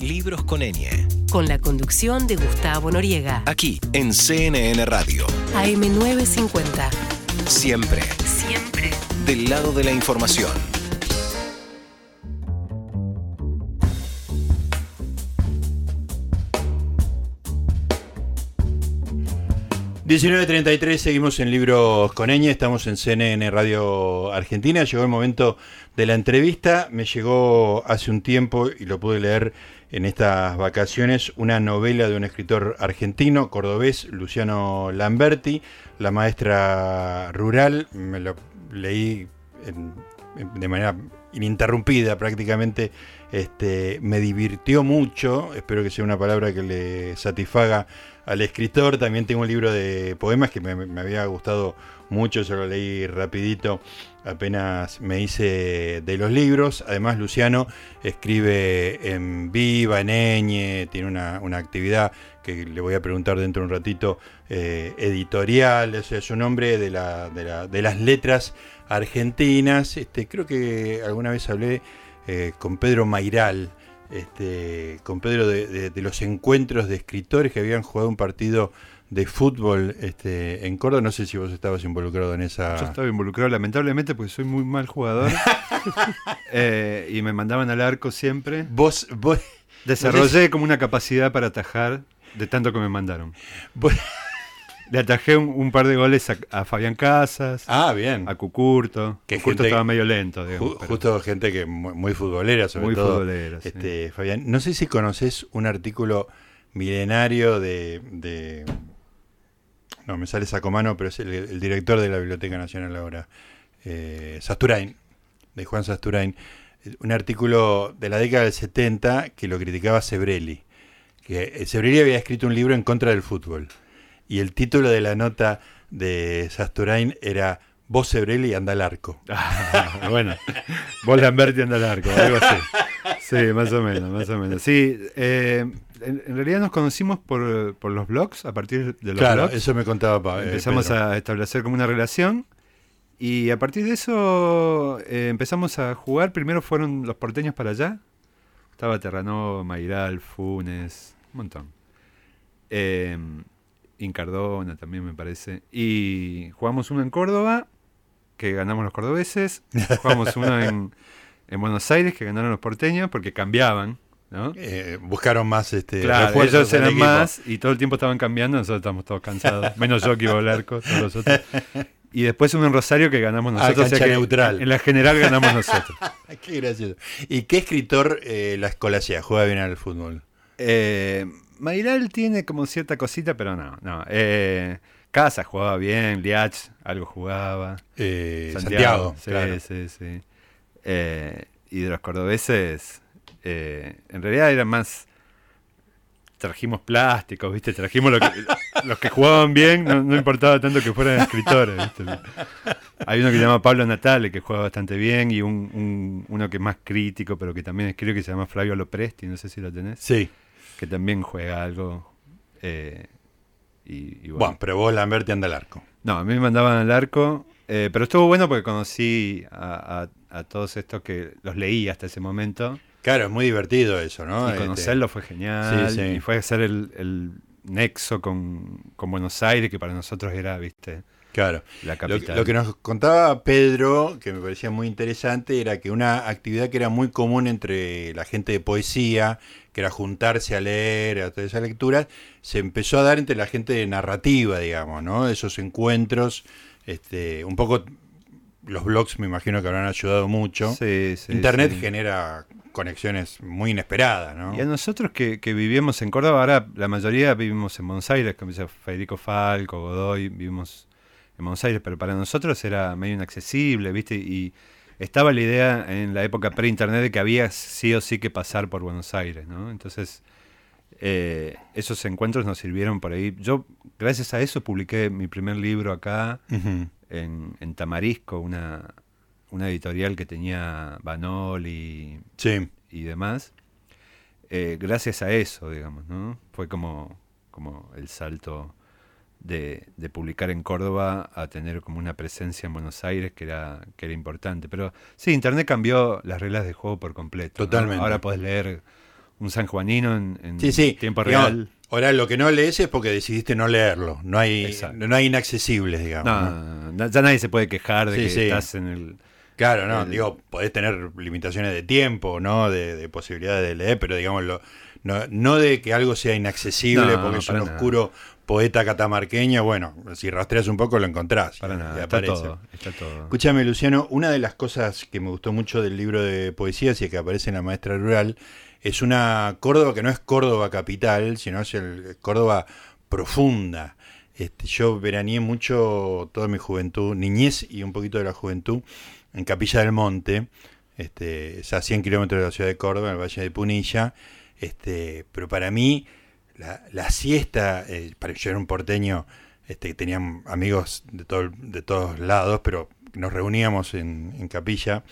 Libros con Enie. Con la conducción de Gustavo Noriega. Aquí en CNN Radio. AM950. Siempre. Siempre. Del lado de la información. ...19.33, seguimos en Libros con Eñe, estamos en CNN Radio Argentina, llegó el momento de la entrevista, me llegó hace un tiempo y lo pude leer en estas vacaciones, una novela de un escritor argentino, cordobés, Luciano Lamberti, La maestra rural, me lo leí de manera ininterrumpida prácticamente, este, me divirtió mucho, espero que sea una palabra que le satisfaga al escritor. También tengo un libro de poemas que me, había gustado mucho, yo lo leí rapidito apenas me hice de los libros. Además, Luciano escribe en Viva, en Eñe, tiene una, actividad que le voy a preguntar dentro de un ratito, eh, editorial, ese es su nombre de, la, de, las letras argentinas. Este, creo que alguna vez hablé eh, con Pedro Mairal, este, con Pedro de, los encuentros de escritores que habían jugado un partido de fútbol este, en Córdoba. No sé si vos estabas involucrado en esa. Yo estaba involucrado, lamentablemente, porque soy muy mal jugador. Eh, y me mandaban al arco siempre. Vos, vos Desarrollé como una capacidad para atajar de tanto que me mandaron. Le atajé un, par de goles a, Fabián Casas. Ah, bien. A Cucurto. Que Cucurto estaba medio lento. justo gente que muy, futbolera, sobre muy todo. Futbolera, este, Fabián, no sé si conoces un artículo milenario de, no me sale Sacomano, pero es el, director de la Biblioteca Nacional ahora, eh, Sasturain, de Juan Sasturain, un artículo de la década del 70 que lo criticaba Sebrelli, que eh, Sebrelli había escrito un libro en contra del fútbol y el título de la nota de Sasturain era Vos Sebrelli anda al arco. Ah, bueno, vos Lamberti anda al arco, algo así. Sí, más o menos, más o menos. Sí, eh, en, realidad nos conocimos por, los blogs, a partir de los claro, eso me contaba eh, Empezamos a establecer como una relación y a partir de eso eh, empezamos a jugar. Primero fueron los porteños para allá. Estaba Terranova, Mairal, Funes, un montón. Incardona también me parece. Y jugamos uno en Córdoba, que ganamos los cordobeses. Jugamos uno en, Buenos Aires, que ganaron los porteños, porque cambiaban. ¿no? Eh, buscaron más este claro, ellos eran más y todo el tiempo estaban cambiando, nosotros estamos todos cansados, menos yo que iba al arco, todos los otros. Y después uno en Rosario que ganamos ah, nosotros. neutral. En la general ganamos nosotros. qué gracioso. ¿Y qué escritor eh, la escolacía? ¿Juega bien al fútbol? Eh, Mairal tiene como cierta cosita, pero no. no. Eh, Casa jugaba bien, Liach algo jugaba. Eh, Santiago, sí, sí, sí. Eh, y de los cordobeses, eh, en realidad eran más. Trajimos plásticos, ¿viste? Trajimos los que jugaban bien, no, importaba tanto que fueran escritores, Hay uno que se llama Pablo Natale, que juega bastante bien, y un, uno que es más crítico, pero que también escribe, que se llama Flavio Lopresti, no sé si lo tenés. Sí que también juega algo. Eh, y, bueno. pero vos Lamberti anda al arco. No, a mí me mandaban al arco, eh, pero estuvo bueno porque conocí a, todos estos que los leí hasta ese momento. Claro, es muy divertido eso, ¿no? Y este, conocerlo fue genial. Y fue hacer el, el nexo con, con, Buenos Aires, que para nosotros era, viste, Claro. Lo, que nos contaba Pedro, que me parecía muy interesante, era que una actividad que era muy común entre la gente de poesía, que era juntarse a leer, a todas esas lecturas, se empezó a dar entre la gente de narrativa, digamos, ¿no? Esos encuentros, este, un poco los blogs me imagino que habrán ayudado mucho. Internet genera conexiones muy inesperadas, ¿no? Y a nosotros que, que vivimos en Córdoba, ahora la mayoría vivimos en Buenos Aires, como dice Federico Falco, Godoy, vivimos en Buenos Aires, pero para nosotros era medio inaccesible, ¿viste? Y estaba la idea en la época pre-internet de que había sí o sí que pasar por Buenos Aires, ¿no? Entonces, eh, esos encuentros nos sirvieron por ahí. Yo, gracias a eso, publiqué mi primer libro acá, en, Tamarisco, una, una editorial que tenía Banol y, y demás. Eh, gracias a eso, digamos, ¿no? Fue como, como el salto de, publicar en Córdoba a tener como una presencia en Buenos Aires que era, que era importante. Pero sí, Internet cambió las reglas de juego por completo. Totalmente. Ahora podés leer un sanjuanino en, en Sí, sí. tiempo real. Ahora lo que no lees es porque decidiste no leerlo. No hay, Exacto. no hay inaccesibles, digamos. Ya nadie se puede quejar de Sí, que estás en el... Claro, no, El- digo, podés tener limitaciones de tiempo, ¿no? De, de posibilidades de leer, pero digamos, lo- no, no de que algo sea inaccesible No, porque es un nada. oscuro poeta catamarqueño, bueno, si rastreas un poco lo encontrás. Para nada, está todo, está todo. Escúchame, Luciano, una de las cosas que me gustó mucho del libro de poesías y que aparece en La Maestra Rural es una Córdoba que no es Córdoba capital, sino es el Córdoba profunda. Este, yo veraneé mucho toda mi juventud, niñez y un poquito de la juventud, en Capilla del Monte, este, es a 100 kilómetros de la ciudad de Córdoba, en el Valle de Punilla. Este, pero para mí, la, la siesta, eh, para yo era un porteño, este, tenían amigos de, todo, de todos lados, pero nos reuníamos en, en Capilla,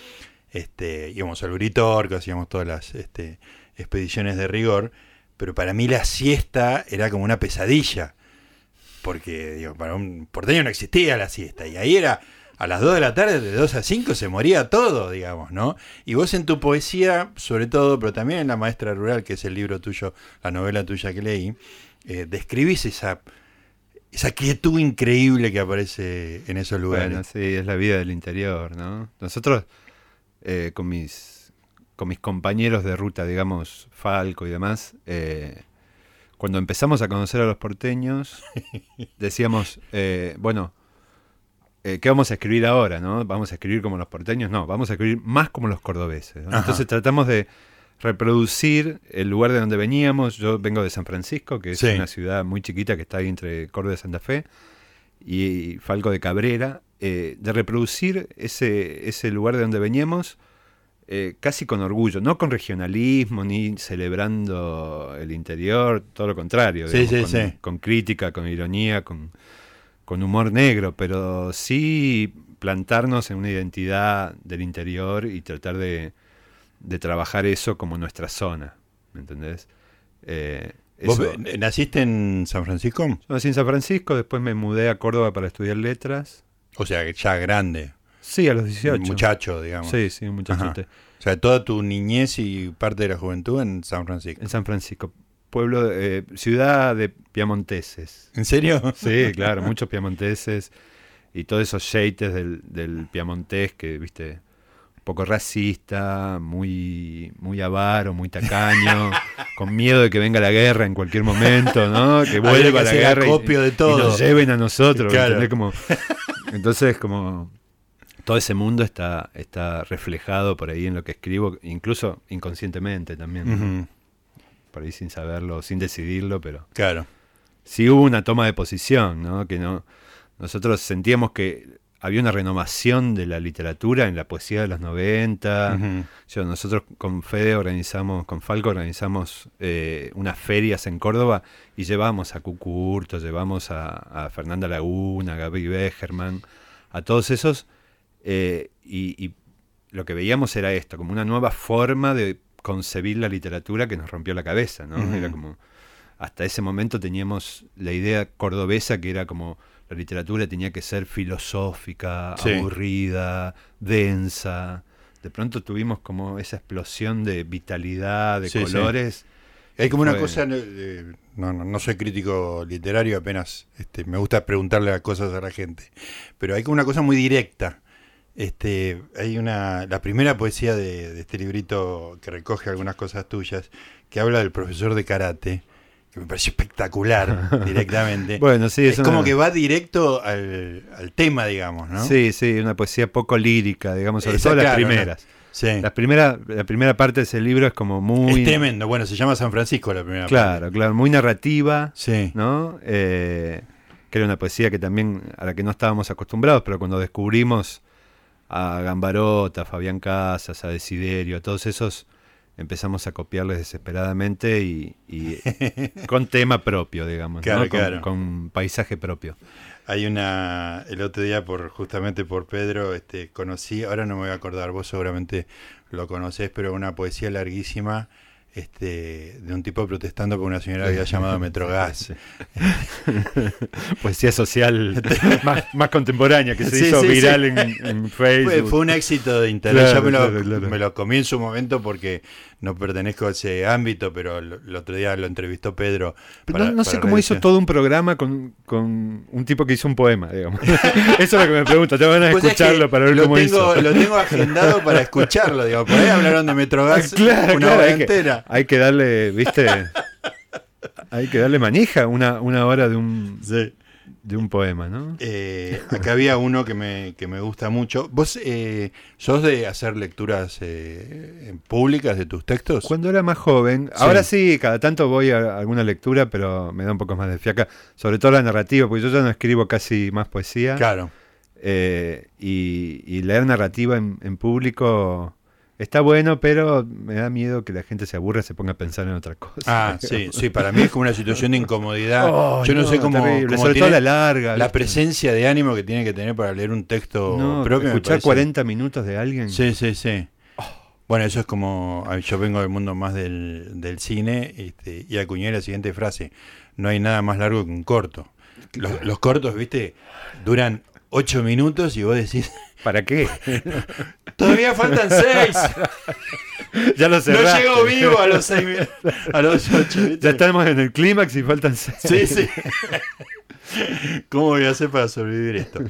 este, íbamos al Uritorco, hacíamos todas las este, expediciones de rigor, pero para mí la siesta era como una pesadilla, porque digo, para un porteño no existía la siesta, y ahí era a las 2 de la tarde, de 2 a 5 se moría todo, digamos, ¿no? Y vos en tu poesía, sobre todo, pero también en La Maestra Rural, que es el libro tuyo, la novela tuya que leí, eh, describís esa, esa quietud increíble que aparece en esos lugares. Bueno, sí, es la vida del interior, ¿no? Nosotros, eh, con, mis, con mis compañeros de ruta, digamos, Falco y demás, eh, cuando empezamos a conocer a los porteños, decíamos, bueno, eh, ¿qué vamos a escribir ahora, no? ¿Vamos a escribir como los porteños? No, vamos a escribir más como los cordobeses. Entonces tratamos de reproducir el lugar de donde veníamos. Yo vengo de San Francisco, que es Sí. una ciudad muy chiquita que está ahí entre Córdoba y Santa Fe, y Falco de Cabrera, eh, de reproducir ese, ese lugar de donde veníamos eh, casi con orgullo, no con regionalismo ni celebrando el interior, todo lo contrario, Sí, digamos, sí, con, sí. con crítica, con ironía, con, con humor negro, pero sí plantarnos en una identidad del interior y tratar de, de trabajar eso como nuestra zona, ¿me entendés? Eh, ¿Vos eso- naciste en San Francisco? yo nací en San Francisco, después me mudé a Córdoba para estudiar letras. O sea, ya grande, Sí, a los 18. muchacho, digamos. Sí, sí, un muchachote. Ajá. O sea, toda tu niñez y parte de la juventud en San Francisco. En San Francisco. Pueblo, eh, ciudad de piamonteses. ¿En serio? Sí, claro, muchos piamonteses y todos esos sheites del, del piamontés que, viste, un poco racista, muy, muy avaro, muy tacaño, con miedo de que venga la guerra en cualquier momento, ¿no? Que vuelva que la guerra y, de y todo. nos lleven a nosotros, Claro. entonces, como todo ese mundo está, está reflejado por ahí en lo que escribo, incluso inconscientemente también, por ahí sin saberlo, sin decidirlo, pero Claro. sí hubo una toma de posición, ¿no? Que no nosotros sentíamos que había una renovación de la literatura en la poesía de los 90. Ujú. Yo, nosotros con Fede organizamos, con Falco organizamos eh, unas ferias en Córdoba y llevamos a Cucurto, llevamos a, a Fernanda Laguna, a Gaby Begerman, a todos esos, eh, y, y lo que veíamos era esto, como una nueva forma de concebir la literatura que nos rompió la cabeza, ¿no? Era como, hasta ese momento teníamos la idea cordobesa que era como la literatura tenía que ser filosófica, Sí. aburrida, densa. De pronto tuvimos como esa explosión de vitalidad, de Sí, sí. colores. Hay como una cosa, eh, no, no, no soy crítico literario, apenas este, me gusta preguntarle las cosas a la gente, pero hay como una cosa muy directa. Este, hay una, la primera poesía de, de este librito que recoge algunas cosas tuyas, que habla del profesor de karate, que me pareció espectacular directamente. Bueno, sí, es es como una- que va directo al, al tema, digamos, ¿no? Sí, sí, una poesía poco lírica, digamos, sobre Esa, todo las claro, ¿no? primeras. Sí. La primera, la primera parte de ese libro es como muy... Es tremendo. Bueno, se llama San Francisco la primera Claro, parte. claro, muy narrativa, Sí. ¿no? Eh, que era una poesía que también, a la que no estábamos acostumbrados, pero cuando descubrimos a Gambarota, a Fabián Casas, a Desiderio, a todos esos, empezamos a copiarles desesperadamente y, y con tema propio, digamos, ¿no? Claro, con, claro. con paisaje propio. Hay una, el otro día por justamente por Pedro, este, conocí, ahora no me voy a acordar, vos seguramente lo conocés, pero una poesía larguísima este, de un tipo protestando por una señora que había llamado Metrogas. Poesía social más, más contemporánea que se Sí, hizo sí, viral en, Fue, Facebook. fue un éxito de internet. Claro, Yo me lo, claro, claro. me lo comí en su momento porque no pertenezco a ese ámbito, pero el, otro día lo entrevistó Pedro. Pero para- no, no sé cómo hizo todo un programa con, con un tipo que hizo un poema, digamos. Eso es lo que me pregunto. Te van a Pues es que escucharlo para ver lo cómo tengo, hizo. Lo tengo agendado para escucharlo. Digo, por ahí hablaron de Metrogas Claro, una claro, hora hay que, entera. hay que darle, viste, hay que darle manija una, una hora de un, Sí. De un poema, ¿no? Eh, acá había uno que me, que me gusta mucho. ¿Vos eh, sos de hacer lecturas eh, públicas de tus textos? Cuando era más joven, Sí. ahora sí, cada tanto voy a alguna lectura, pero me da un poco más de fiaca, sobre todo la narrativa, porque yo ya no escribo casi más poesía. Claro. Eh, y, y leer narrativa en, en público está bueno, pero me da miedo que la gente se aburra y se ponga a pensar en otra cosa. Ah, sí, sí, para mí es como una situación de incomodidad. Oh, Yo no, sé cómo, cómo sobre todo la larga. la presencia de ánimo que tiene que tener para leer un texto No, propio. escuchar parece- 40 minutos de alguien. Sí, sí, sí. Bueno, eso es como. Yo vengo del mundo más del, del cine este, y acuñé la siguiente frase: No hay nada más largo que un corto. Los, los cortos, viste, duran ocho minutos y vos decís: ¿Para qué? Todavía faltan seis. ya lo No cerraste. llego vivo a los seis. A los ocho. ¿viste? Ya estamos en el clímax y faltan seis. Sí, sí. ¿Cómo voy a hacer para sobrevivir esto?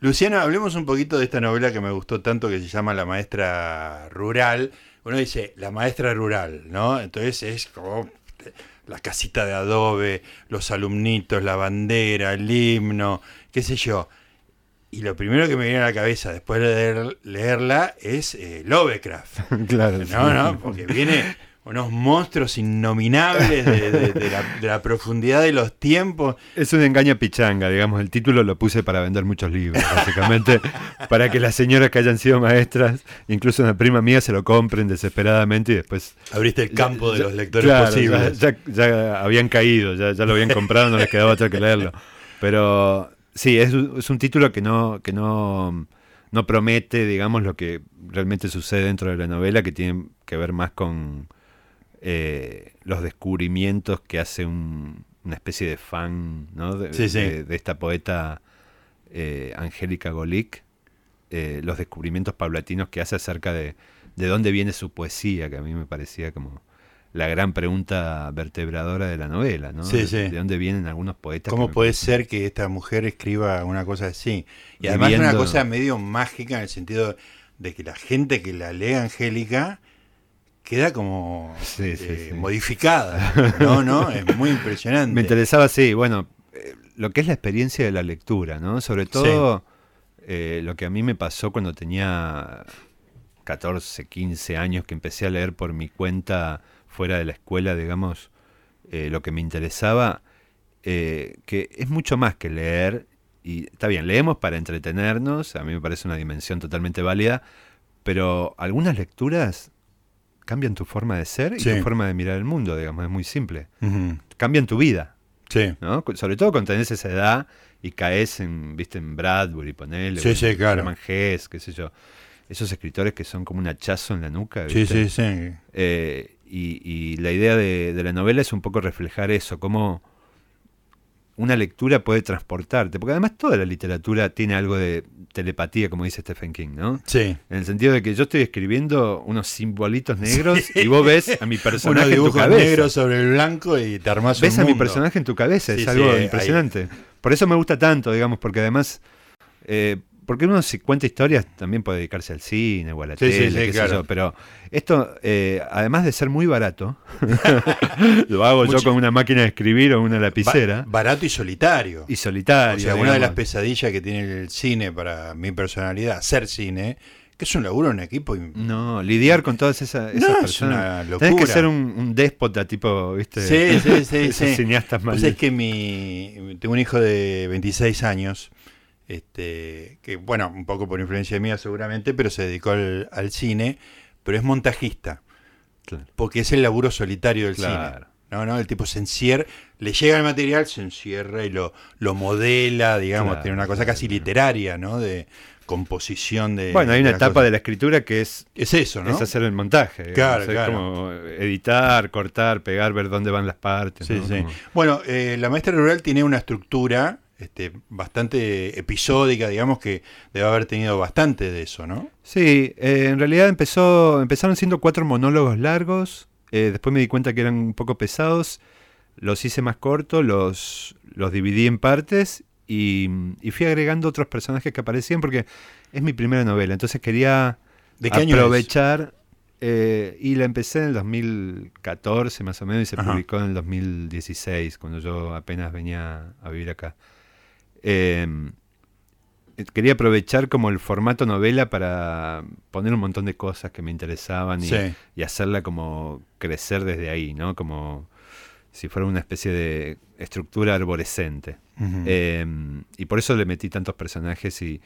Luciana, hablemos un poquito de esta novela que me gustó tanto que se llama La maestra rural. Uno dice, la maestra rural, ¿no? Entonces es como la casita de adobe, los alumnitos, la bandera, el himno, qué sé yo. Y lo primero que me viene a la cabeza después de leer- leerla es eh, Lovecraft. claro. sí. No, no, porque viene unos monstruos innominables de, de- de la, de la profundidad de los tiempos. Es un engaño pichanga, digamos. El título lo puse para vender muchos libros, básicamente. para que las señoras que hayan sido maestras, incluso una prima mía, se lo compren desesperadamente y después. Abriste el campo de Ya- los lectores claro, posibles. Ya, ya- ya habían caído, ya, ya lo habían comprado, no les quedaba otra que leerlo. Pero sí, es, un- es un título que no, que no, no promete, digamos, lo que realmente sucede dentro de la novela, que tiene que ver más con eh, los descubrimientos que hace un- una especie de fan ¿no? de, Sí, sí. de- de esta poeta eh, Angélica Golick, eh, los descubrimientos paulatinos que hace acerca de, de dónde viene su poesía, que a mí me parecía como la gran pregunta vertebradora de la novela, ¿no? Sí, sí. de dónde vienen algunos poetas. ¿Cómo me puede ser que esta mujer escriba una cosa así? Y además Viviendo- una cosa medio mágica en el sentido de que la gente que la lee Angélica queda como Sí, eh, sí. modificada. No, no, es muy impresionante. Me interesaba, sí, bueno, eh, lo que es la experiencia de la lectura, ¿no? Sobre todo eh, lo que a mí me pasó cuando tenía 14, 15 años, que empecé a leer por mi cuenta fuera de la escuela, digamos, eh, lo que me interesaba, eh, que es mucho más que leer, y está bien, leemos para entretenernos, a mí me parece una dimensión totalmente válida, pero algunas lecturas cambian tu forma de ser y Sí. tu forma de mirar el mundo, digamos, es muy simple. Cambian tu vida. Sí, ¿no? Sobre todo cuando tenés esa edad y caes en, viste, en Bradbury, ponele, Sí, sí, claro. Hesse, qué sé yo. Esos escritores que son como un hachazo en la nuca, sí, sí, sí. Eh, y, y la idea de, de la novela es un poco reflejar eso, cómo una lectura puede transportarte, porque además toda la literatura tiene algo de telepatía, como dice Stephen King, ¿no? Sí. En el sentido de que yo estoy escribiendo unos simbolitos negros y vos ves a mi personaje en tu cabeza. negros sobre el blanco y te armás ves un a mi personaje en tu cabeza, Sí, es algo sí, impresionante. Por eso me gusta tanto, digamos, porque además, eh, porque uno si cuenta historias también puede dedicarse al cine o a la Sí, sí, tele, sí, qué sé claro. yo, pero esto, eh, además de ser muy barato, lo hago yo con una máquina de escribir o una lapicera Ba- barato y solitario. y solitario. O sea, una de las pesadillas que tiene el cine para mi personalidad, hacer cine, que es un laburo en equipo. No, lidiar con todas esas, esas No, es personas. una Tenés que ser un, un déspota, tipo, ¿viste? Sí, sí, sí, Esos sí. cineastas Pues es que mi, tengo un hijo de 26 años, este, que bueno, un poco por influencia mía seguramente, pero se dedicó al, al cine, pero es montajista, Claro. porque es el laburo solitario del Claro. cine. No, no, el tipo se encierra, le llega el material, se encierra y lo, lo modela, digamos, Claro, tiene una cosa claro, casi claro. literaria, ¿no? De, composición de. Bueno, hay una etapa cosas. de la escritura que es, Es eso, ¿no? es hacer el montaje. digamos. Claro, Es claro. como editar, cortar, pegar, ver dónde van las partes. Sí, ¿no? sí. Como- Bueno, eh, la maestra rural tiene una estructura este, bastante episódica, digamos que debe haber tenido bastante de eso, ¿no? Sí, eh, en realidad empezó, empezaron siendo cuatro monólogos largos, eh, después me di cuenta que eran un poco pesados, los hice más cortos, los, los dividí en partes y, y fui agregando otros personajes que aparecían porque es mi primera novela, entonces quería ¿De qué año es? aprovechar eh, y la empecé en el 2014 más o menos y se Ajá. publicó en el 2016 cuando yo apenas venía a vivir acá. Eh, quería aprovechar como el formato novela para poner un montón de cosas que me interesaban y, Sí. y hacerla como crecer desde ahí, ¿no? Como si fuera una especie de estructura arborescente. Eh, y por eso le metí tantos personajes y...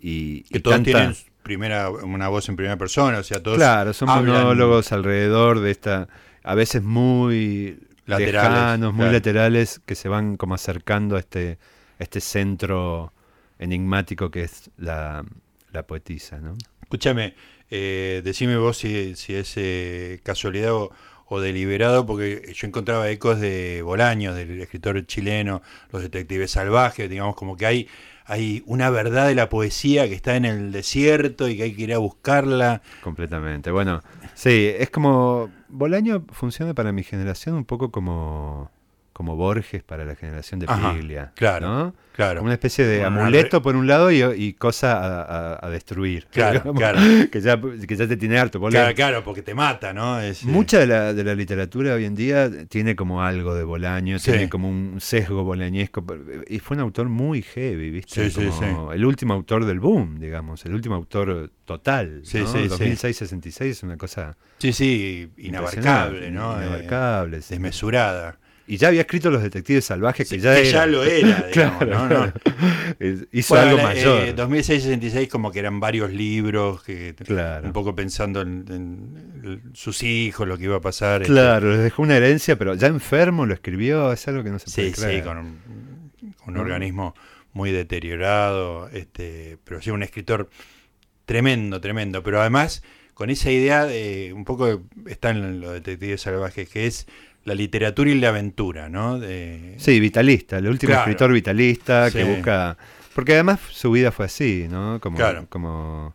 y- que y todos tanta- tienen primera, una voz en primera persona, o sea, todos Claro, son hablan- monólogos alrededor de esta, a veces muy Laterales, lejanos, muy claro. laterales, que se van como acercando a este, este centro enigmático que es la, la poetisa, ¿no? Escúchame, eh, decime vos si, si es eh, casualidad o, o deliberado, porque yo encontraba ecos de Bolaños, del escritor chileno, los detectives salvajes, digamos, como que hay, hay una verdad de la poesía que está en el desierto y que hay que ir a buscarla. Completamente. Bueno, sí, es como. Bolaño funciona para mi generación un poco como, como Borges para la generación de Ajá, Piglia. claro, ¿no? claro. Como una especie de amuleto por un lado y, y cosa a, a- a destruir. Claro, Digamos, claro. Que ya, que ya te tiene harto. Claro, claro, porque te mata, ¿no? Es, eh, Mucha de la, de la literatura hoy en día tiene como algo de Bolaño, Sí. tiene como un sesgo bolañesco. Y fue un autor muy heavy, ¿viste? Sí, sí, Como El último autor del boom, digamos, el último autor total. Sí, ¿no? sí, sí. 2006-66 es una cosa Sí, sí, inabarcable, ¿no? Inabarcable. sí. desmesurada. Y ya había escrito Los Detectives Salvajes, que Sí, ya que era. ya lo era, digamos, Claro, ¿no? ¿no? Hizo Bueno, algo la- mayor. eh, 2006-66 como que eran varios libros, que Claro. un poco pensando en, en sus hijos, lo que iba a pasar. este, Claro, les dejó una herencia, pero ya enfermo lo escribió, es algo que no se puede Sí, sí, creer. con un, organismo muy deteriorado, este, pero sí, un escritor tremendo, tremendo, pero además con esa idea de, un poco está en los detectives salvajes, que es la literatura y la aventura, ¿no? De, Sí, vitalista, el último Claro. escritor vitalista que busca... Porque además su vida fue así, ¿no? Como, Claro. como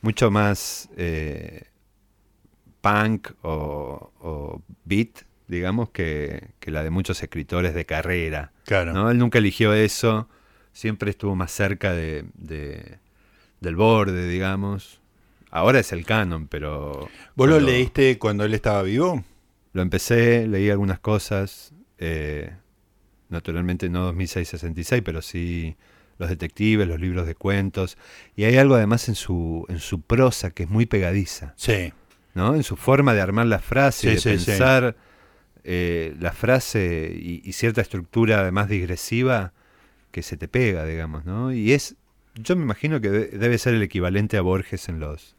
mucho más eh, punk o, o beat, digamos, que, que la de muchos escritores de carrera. Claro. ¿no? Él nunca eligió eso, siempre estuvo más cerca de, de- del borde, digamos. Ahora es el canon, pero... ¿Vos lo leíste cuando él estaba vivo? Lo empecé, leí algunas cosas, eh, naturalmente no 2006-66, pero sí los detectives, los libros de cuentos, y hay algo además en su, en su prosa que es muy pegadiza, Sí. ¿no? En su forma de armar la frase, Sí, de sí, sí. pensar eh, la frase y, y cierta estructura además digresiva que se te pega, digamos, ¿no? Y es, yo me imagino que de- debe ser el equivalente a Borges en los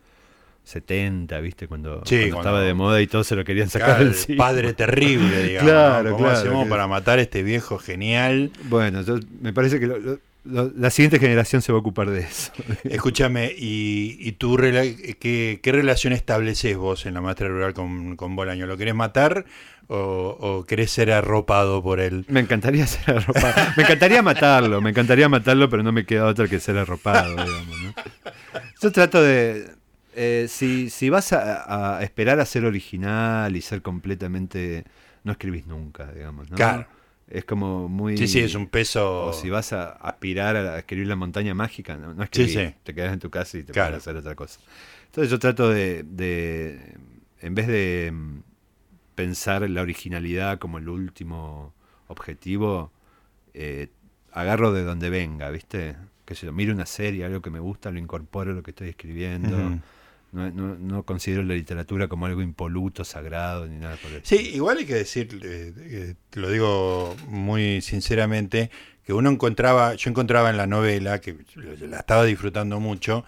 70, ¿viste? Cuando, Sí, cuando cuando- estaba de moda y todos se lo querían sacar Claro, el padre terrible, digamos. Claro, ¿no? ¿Cómo claro, hacemos que- para matar a este viejo genial? Bueno, yo, me parece que lo- lo- lo- la siguiente generación se va a ocupar de eso. Escúchame, ¿y, y tú rela- qué, qué relación estableces vos en la maestra rural con, con Bolaño? ¿Lo querés matar o, o querés ser arropado por él? Me encantaría ser arropado. Me encantaría matarlo, me encantaría matarlo, pero no me queda otra que ser arropado, digamos, ¿no? Yo trato de... eh, si, si vas a, a esperar a ser original y ser completamente... No escribís nunca, digamos, ¿no? Claro. Es como muy... Sí, sí, es un peso... O si vas a aspirar a escribir la montaña mágica, no, no escribís, Sí, sí. te quedas en tu casa y te Claro. pones a hacer otra cosa. Entonces yo trato de, de, en vez de mm, pensar la originalidad como el último objetivo, eh, agarro de donde venga, ¿viste? Que yo miro una serie, algo que me gusta, lo incorporo a lo que estoy escribiendo. Ujú. No, no- no considero la literatura como algo impoluto, sagrado, ni nada por el Sí, igual hay que decir, eh, eh, te lo digo muy sinceramente, que uno encontraba, yo encontraba en la novela, que la estaba disfrutando mucho,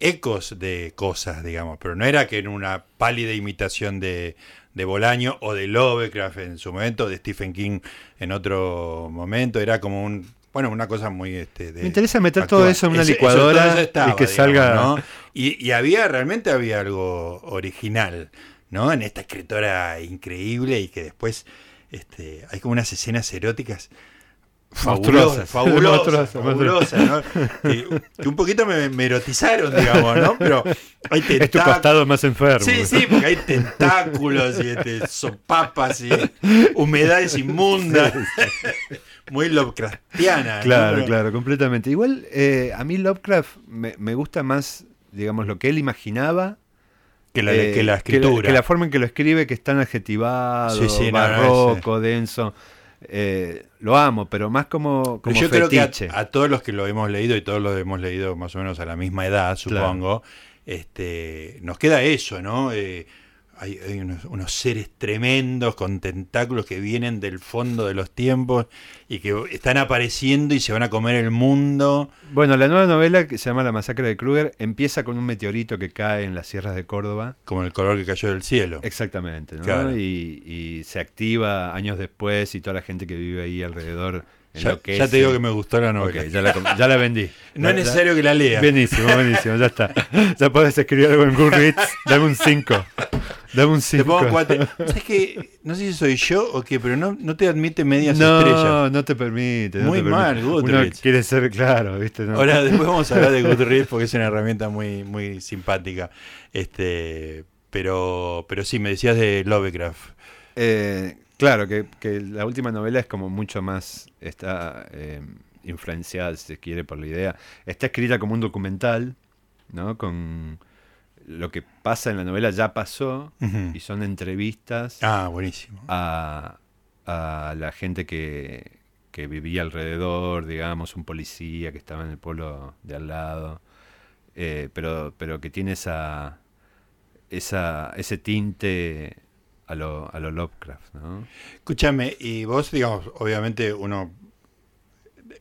ecos de cosas, digamos, pero no era que en una pálida imitación de, de Bolaño o de Lovecraft en su momento, de Stephen King en otro momento, era como un bueno, una cosa muy... Este, de Me interesa meter actual. todo eso en una Eso- licuadora todo eso estaba, y que digamos, salga... ¿no? Y, y había, realmente había algo original, ¿no? En esta escritora increíble y que después este, hay como unas escenas eróticas fabulosas, fabulosas, fabulosas, ¿no? que, un poquito me, me erotizaron, digamos, ¿no? Pero hay Es tu tentáculos. costado más enfermo. Sí, sí, porque hay tentáculos y este, sopapas y humedades inmundas. Muy Lovecraftiana. Claro, claro, completamente. Igual eh, a mí Lovecraft me, me gusta más, digamos, lo que él imaginaba. Que la, eh, que la escritura. Que la, forma en que lo escribe, que es tan adjetivado, Sí, sí, no, barroco, denso. Eh, lo amo, pero más como, como yo creo que fetiche. a, a todos los que lo hemos leído y todos lo hemos leído más o menos a la misma edad, supongo, este, nos queda eso, ¿no? Eh, hay, hay unos, unos seres tremendos con tentáculos que vienen del fondo de los tiempos y que están apareciendo y se van a comer el mundo. Bueno, la nueva novela, que se llama La masacre de Kruger, empieza con un meteorito que cae en las sierras de Córdoba. Como el color que cayó del cielo. Exactamente, ¿no? Claro. Y, y se activa años después y toda la gente que vive ahí alrededor Ya, te digo que me gustó la novela. ya, la, com- ya la vendí. No es necesario que la lea. Buenísimo, buenísimo, ya está. Ya podés escribir algo en Goodreads. Dame un 5. Dame un Te 5. pongo cuatro. ¿Sabes qué? No sé si soy yo o qué, pero no, no te admite medias No, estrellas. no te permite. no Muy te permite. mal, Uno Goodreads. quiere ser claro, ¿viste? No. Ahora después vamos a hablar de Goodreads porque es una herramienta muy, muy simpática. Este, pero, pero sí, me decías de Lovecraft. Eh, claro, que, que la última novela es como mucho más. Está eh, influenciada, si se quiere, por la idea. Está escrita como un documental, ¿no? Con lo que pasa en la novela ya pasó y son entrevistas Ah, buenísimo. a, a la gente que, que vivía alrededor, digamos, un policía que estaba en el pueblo de al lado, eh, pero, pero que tiene esa, esa, ese tinte a lo, a lo Lovecraft, ¿no? Escúchame, y vos, digamos, obviamente uno...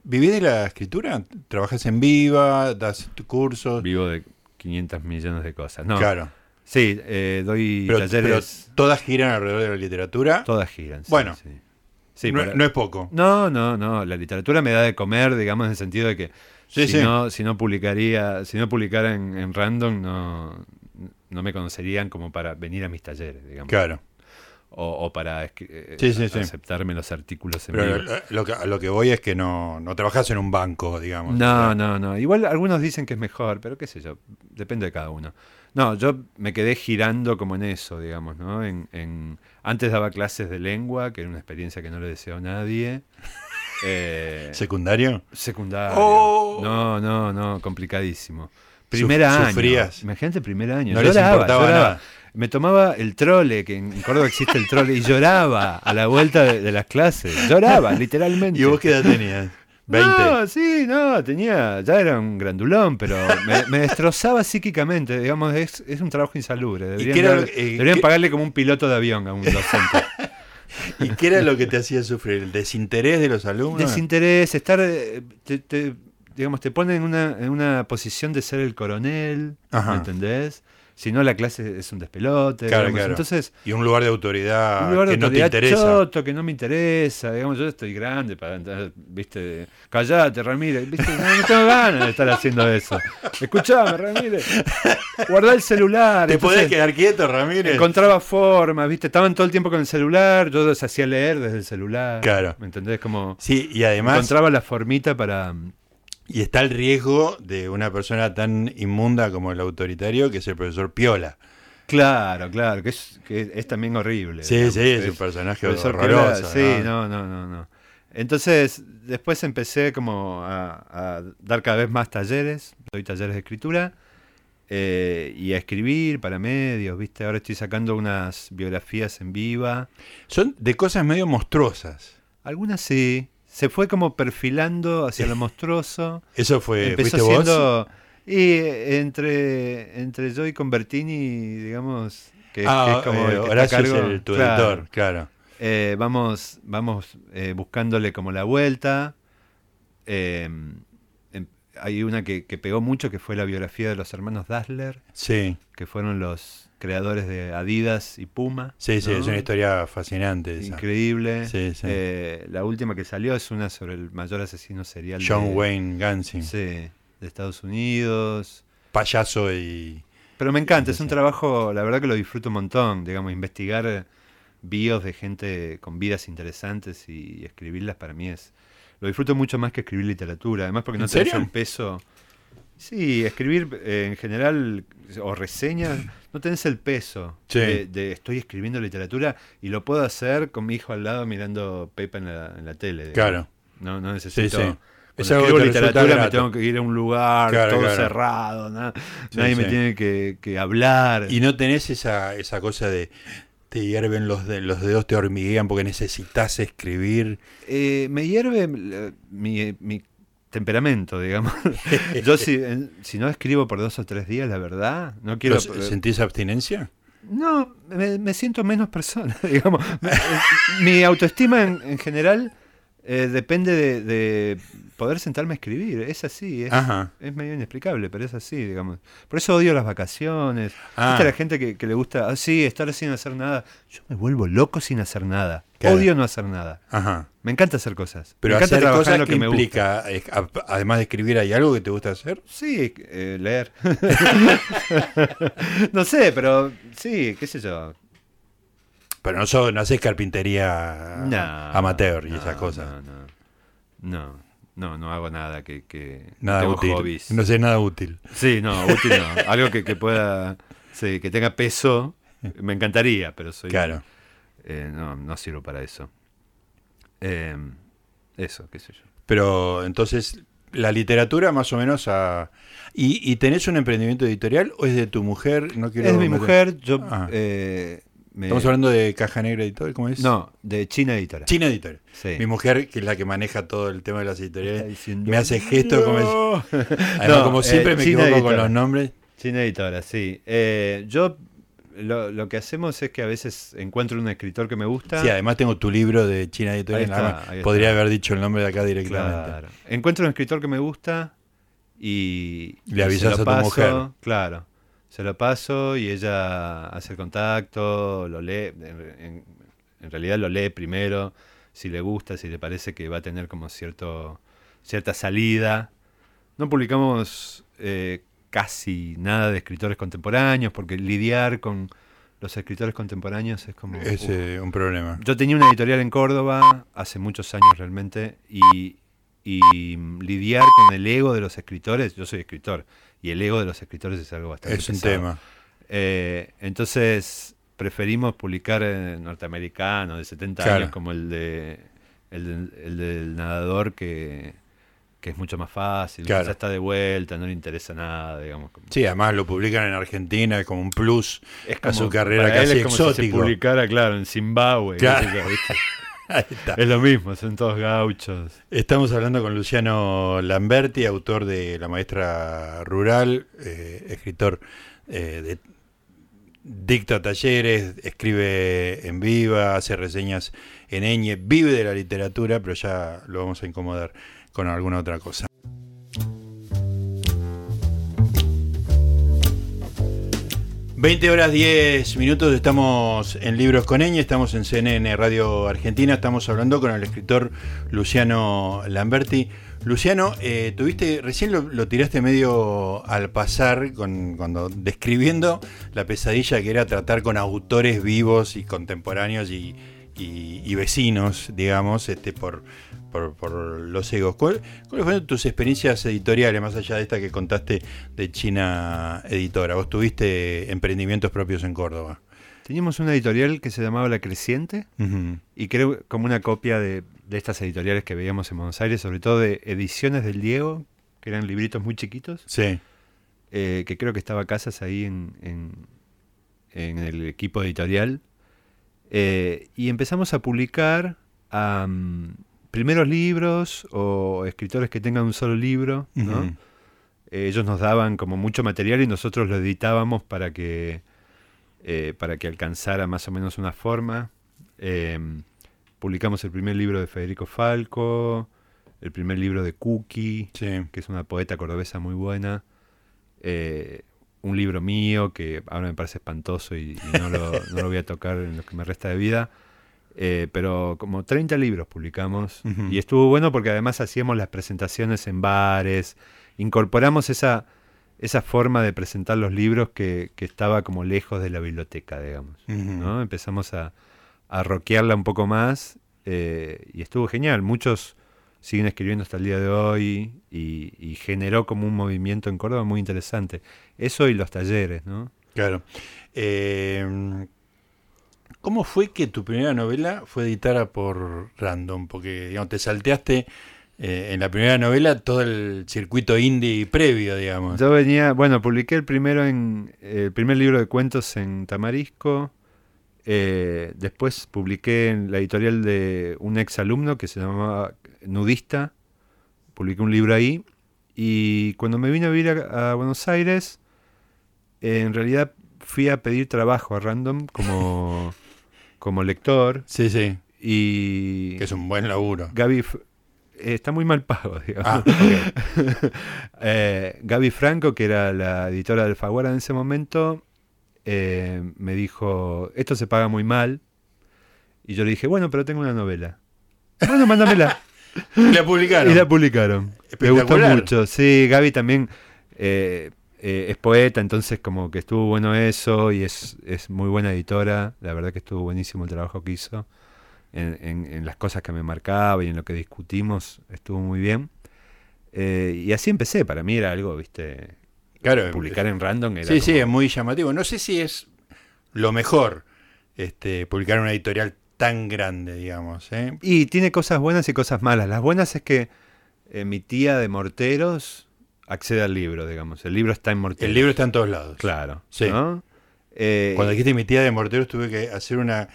¿Vivís de la escritura? ¿Trabajas en Viva? ¿Das cursos? Vivo de 500 millones de cosas. No, Claro. sí, eh, doy Pero, pero talleres, todas giran alrededor de la literatura. todas giran. sí, Bueno. sí. Sí, no, es poco. No, no, no. La literatura me da de comer, digamos, en el sentido de que si. No, si no publicaría, si no publicara en, en random, no, no me conocerían como para venir a mis talleres, digamos. Claro. O, o para eh, Sí, sí, sí. aceptarme los artículos en Pero vivo. lo, que, a lo que voy es que no, no trabajas en un banco, digamos. No, no, no. Igual algunos dicen que es mejor, pero qué sé yo, depende de cada uno. No, yo me quedé girando como en eso, digamos, ¿no? En, en- antes daba clases de lengua, que era una experiencia que no le deseo a nadie. Eh, ¿Secundario? Secundario. Oh. No, no, no, complicadísimo. Primer año. sufrías. Imagínate, primer año. No les importaba nada. Me tomaba el trole, que en Córdoba existe el trole, y lloraba a la vuelta de, de las clases. Lloraba, literalmente. ¿Y vos qué edad tenías? 20. No, sí, no, tenía, ya era un grandulón, pero me, me destrozaba psíquicamente, digamos, es, es un trabajo insalubre. Deberían, era eh, deberían qué- pagarle como un piloto de avión a un docente. ¿Y qué era lo que te hacía sufrir? ¿El desinterés de los alumnos? Desinterés, estar, eh, te, te- digamos, te ponen en una, en una posición de ser el coronel, Ajá. ¿me entendés? Si no, la clase es un despelote. Claro, digamos. claro. Entonces, Y un lugar de autoridad un lugar de que no te interesa. choto, que no me interesa. Digamos, yo estoy grande para entrar, viste, callate, Ramírez. ¿viste? No, no tengo ganas de estar haciendo eso. Escuchame, Ramírez. Guardá el celular. ¿Te Entonces, podés quedar quieto, Ramírez? Encontraba formas, viste, estaban todo el tiempo con el celular, yo los hacía leer desde el celular. Claro. ¿Me entendés? Como Sí, y además, encontraba la formita para. Y está el riesgo de una persona tan inmunda como el autoritario, que es el profesor Piola. Claro, claro, que es, que es también horrible. Sí, digamos, sí, es un personaje horroroso. Piola, Sí, no, no, no, no. Entonces, después empecé como a, a dar cada vez más talleres, doy talleres de escritura eh, y a escribir para medios, ¿viste? Ahora estoy sacando unas biografías en viva. Son de cosas medio monstruosas. Algunas sí. Se fue como perfilando hacia lo monstruoso. Eso fue, Empezó ¿fuiste vos? Y eh, entre, entre yo y Convertini, digamos. Que, ah, que es como eh, el que está a Horacio cargo. es el, tu Claro. editor, claro. Eh, vamos vamos eh, buscándole como la vuelta. Eh, em- hay una que, que pegó mucho, que fue la biografía de los hermanos Dassler, Sí. que fueron los, creadores de Adidas y Puma. Sí, sí, es una historia fascinante. esa. Increíble. Sí, sí. Eh, la última que salió es una sobre el mayor asesino serial John de, Wayne Gansing, sí, de Estados Unidos. payaso y... Pero me encanta, es un trabajo, la verdad que lo disfruto un montón, digamos, investigar bios de gente con vidas interesantes y, escribirlas para mí es... Lo disfruto mucho más que escribir literatura, además porque ¿En no serio? el peso... Sí, escribir eh, en general o reseñas, no tenés el peso Sí. de, de estoy escribiendo literatura y lo puedo hacer con mi hijo al lado mirando Pepa en la, en la tele. Claro. No, no necesito. sí. Es algo que literatura me tengo que ir a un lugar Claro, todo claro. cerrado, na- nadie me tiene que, que hablar. Y no tenés esa, esa cosa de te hierven los, de, los dedos, te hormiguean porque necesitas escribir. Eh, me hierve mi, mi temperamento, digamos. Yo si, en- si no escribo por dos o tres días, la verdad, no quiero... ¿Los- ¿Sentís abstinencia? No, me, me siento menos persona, digamos. Eh, mi autoestima en, en general eh, depende de, de poder sentarme a escribir. Es así, es, es medio inexplicable, pero es así, digamos. Por eso odio las vacaciones. Ah. ¿Viste la gente que, que le gusta, ah, sí, estar sin hacer nada? Yo me vuelvo loco sin hacer nada. Claro. Odio no hacer nada. Ajá. Me encanta hacer cosas. Pero me encanta hacer cosas lo que, que, me gusta. implica, eh, a- además de escribir, ¿hay algo que te gusta hacer? Sí, eh, leer. no sé, pero sí, qué sé yo. Pero no, sos- no haces carpintería No, amateur y no, esas cosas. No, no, no, no, no hago nada que... que Nada útil. hobbies. No sé nada útil. Sí, no, útil no. Algo que, que pueda... Sí, que tenga peso. Me encantaría, pero soy... Claro. eh, no, no sirvo para eso. Eh, eso, qué sé yo. Pero entonces, la literatura más o menos a... ¿Y, y tenés un emprendimiento editorial o es de tu mujer? No quiero es mi mujer, yo... Ah. eh, me- Estamos hablando de Caja Negra Editorial, ¿cómo es? No, de China Editora. China Editorial. Sí. Mi mujer, que es la que maneja todo el tema de las editoriales, diciendo, me hace gestos como... "No". Además, No, como siempre eh, me China equivoco con los nombres. China Editora, sí. Eh, yo lo, lo que hacemos es que a veces encuentro un escritor que me gusta. Sí, además tengo tu libro de China Editorial. Está. Podría haber dicho el nombre de acá directamente. Claro. Encuentro un escritor que me gusta y. Le avisas a tu mujer. Claro. Se lo paso y ella hace el contacto, lo lee. En, realidad lo lee primero, si le gusta, si le parece que va a tener como cierto cierta salida. No publicamos eh, casi nada de escritores contemporáneos porque lidiar con los escritores contemporáneos es como... Es eh, un problema. Yo tenía una editorial en Córdoba hace muchos años realmente y, y lidiar con el ego de los escritores, yo soy escritor y el ego de los escritores es algo bastante Es un pesado. tema. Eh, entonces preferimos publicar en norteamericano de 70 Claro. años como el de el, del- el del nadador que, que es mucho más fácil, Claro. ya está de vuelta, no le interesa nada, digamos. como- Sí, además lo publican en Argentina es como un plus Es a su como- carrera para él casi es como si se exótico. publicara, claro, en Zimbabue. Claro. Ahí está. es lo mismo, son todos gauchos. Estamos hablando con Luciano Lamberti, autor de La Maestra Rural, eh, escritor eh, de dicta talleres, escribe en viva, hace reseñas en Eñe, vive de la literatura, pero ya lo vamos a incomodar con alguna otra cosa. Veinte horas 10 minutos, estamos en Libros con Eñe, estamos en CNN Radio Argentina, estamos hablando con el escritor Luciano Lamberti. Luciano, eh, tuviste, recién lo, tiraste medio al pasar cuando describiendo la pesadilla que era tratar con autores vivos y contemporáneos y, y- y vecinos, digamos, este, por, por, por los egos. ¿Cuál- ¿Cuáles fueron tus experiencias editoriales, más allá de esta que contaste de China Editora? Vos tuviste emprendimientos propios en Córdoba. Teníamos una editorial que se llamaba La Creciente y creo como una copia de, de estas editoriales que veíamos en Buenos Aires, sobre todo de Ediciones del Diego, que eran libritos muy chiquitos, Sí, eh, que creo que estaba Casas ahí en, en- en el equipo editorial. Eh, y empezamos a publicar primeros libros o escritores que tengan un solo libro, ¿no? Eh, ellos nos daban como mucho material y nosotros lo editábamos para que eh, para que alcanzara más o menos una forma. Eh, publicamos el primer libro de Federico Falco, el primer libro de Cookie, sí. que es una poeta cordobesa muy buena. Eh, un libro mío que ahora me parece espantoso y, y no, lo, no lo voy a tocar en lo que me resta de vida. Eh, pero como 30 libros publicamos y estuvo bueno porque además hacíamos las presentaciones en bares, incorporamos esa, esa forma de presentar los libros que, que estaba como lejos de la biblioteca, digamos. Empezamos a, a rockearla un poco más eh, y estuvo genial. Muchos siguen escribiendo hasta el día de hoy y, y generó como un movimiento en Córdoba muy interesante. Eso y los talleres, ¿no? Claro. Eh, ¿Cómo fue que tu primera novela fue editada por Random? Porque digamos, te salteaste eh, en la primera novela todo el circuito indie previo, digamos. Yo venía, bueno, publiqué el primero en el primer libro de cuentos en Tamarisco. eh, después publiqué en la editorial de un ex alumno que se llamaba Nudista. Publiqué un libro ahí. Y cuando me vine a vivir a, a Buenos Aires, eh, en realidad fui a pedir trabajo a Random como, como lector. Sí, sí. Y Que es un buen laburo. Gaby eh, está muy mal pago, digamos. Ah, ok. Eh, Gaby Franco, que era la editora de Alfaguara en ese momento, eh, me dijo, esto se paga muy mal. Y yo le dije, bueno, pero tengo una novela. Bueno, mándamela. Y la publicaron. y la publicaron. Me gustó mucho. Sí, Gaby también eh, eh, es poeta, entonces como que estuvo bueno eso y es, es muy buena editora. La verdad que estuvo buenísimo el trabajo que hizo. En, en- en las cosas que me marcaba y en lo que discutimos estuvo muy bien. Eh, y así empecé, para mí era algo, viste, Claro, publicar en random era Sí, sí, es muy llamativo. No sé si es lo mejor este, publicar una editorial tan grande, digamos. ¿eh? Y tiene cosas buenas y cosas malas. Las buenas es que eh, mi tía de Morteros accede al libro, digamos. El libro está en Morteros. El libro está en todos lados. Claro. Sí. ¿no? Eh, Cuando dijiste mi tía de morteros tuve que hacer una